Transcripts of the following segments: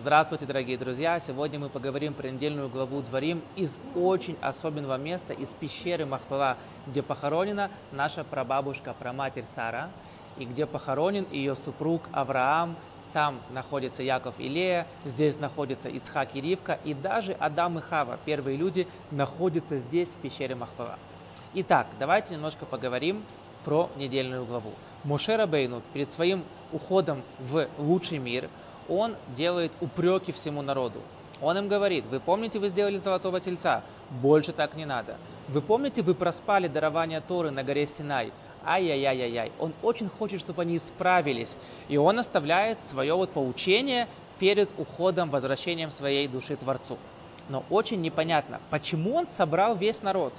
Здравствуйте, дорогие друзья! Сегодня мы поговорим про недельную главу Дворим из очень особенного места, из пещеры Махпала, где похоронена наша прабабушка, праматерь Сара, и где похоронен ее супруг Авраам. Там находится Яков и Лея, здесь находится Ицхак и Ривка, и даже Адам и Хава, первые люди, находятся здесь, в пещере Махпала. Итак, давайте немножко поговорим про недельную главу. Моше Бейну перед своим уходом в лучший мир – он делает упреки всему народу. Он им говорит, вы помните, вы сделали золотого тельца, больше так не надо. Вы помните, вы проспали дарование Торы на горе Синай, ай-яй-яй-яй. Он очень хочет, чтобы они исправились. И он оставляет свое вот поучение перед уходом, возвращением своей души Творцу. Но очень непонятно, почему он собрал весь народ.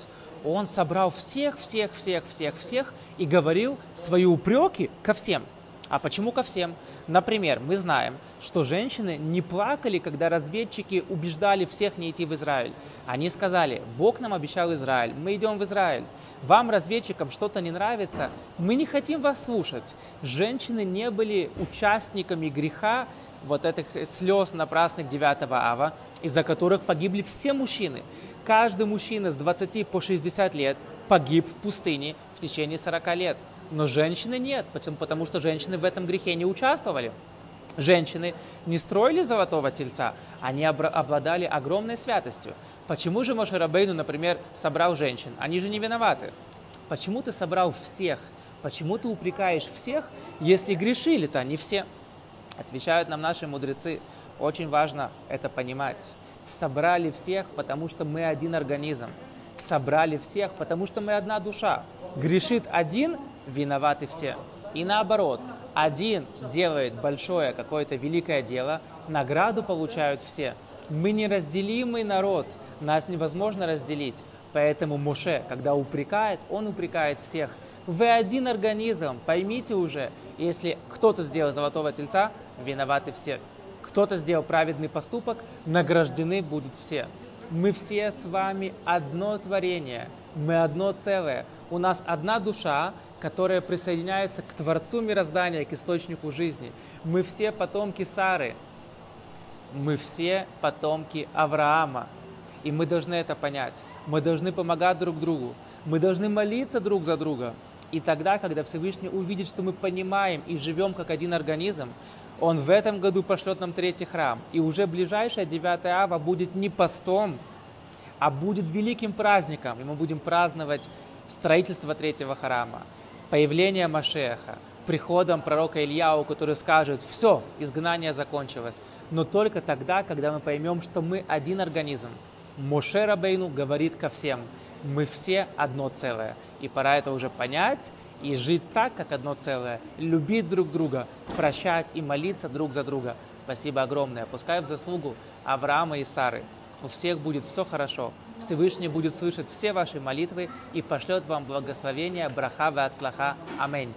Он собрал всех, всех, всех, всех, всех и говорил свои упреки ко всем. А почему ко всем? Например, мы знаем, что женщины не плакали, когда разведчики убеждали всех не идти в Израиль. Они сказали, Бог нам обещал Израиль, мы идем в Израиль. Вам, разведчикам, что-то не нравится, мы не хотим вас слушать. Женщины не были участниками греха вот этих слез напрасных 9 ава, из-за которых погибли все мужчины. Каждый мужчина с 20 по 60 лет погиб в пустыне в течение 40 лет. Но женщины нет, почему? потому что женщины в этом грехе не участвовали. Женщины не строили золотого тельца, они обладали огромной святостью. Почему же Моше Рабейну, например, собрал женщин? Они же не виноваты. Почему ты собрал всех? Почему ты упрекаешь всех, если грешили-то не все? Отвечают нам наши мудрецы. Очень важно это понимать. Собрали всех, потому что мы один организм. Собрали всех, потому что мы одна душа. Грешит один, виноваты все. И наоборот, один делает большое какое-то великое дело, награду получают все. Мы неразделимый народ, нас невозможно разделить. Поэтому Муше, когда упрекает, он упрекает всех. Вы один организм, поймите уже, если кто-то сделал золотого тельца, виноваты все. Кто-то сделал праведный поступок, награждены будут все. Мы все с вами одно творение, мы одно целое. У нас одна душа, которая присоединяется к Творцу мироздания, к источнику жизни. Мы все потомки Сары, мы все потомки Авраама. И мы должны это понять. Мы должны помогать друг другу. Мы должны молиться друг за друга. И тогда, когда Всевышний увидит, что мы понимаем и живем как один организм, Он в этом году пошлет нам третий храм. И уже ближайшая 9 ава будет не постом, а будет великим праздником. И мы будем праздновать строительство третьего храма появление Машеха, приходом пророка Ильяу, который скажет, все, изгнание закончилось. Но только тогда, когда мы поймем, что мы один организм. Моше Рабейну говорит ко всем, мы все одно целое. И пора это уже понять и жить так, как одно целое. Любить друг друга, прощать и молиться друг за друга. Спасибо огромное. Пускай в заслугу Авраама и Сары у всех будет все хорошо. Всевышний будет слышать все ваши молитвы и пошлет вам благословение, браха, вацлаха. Аминь.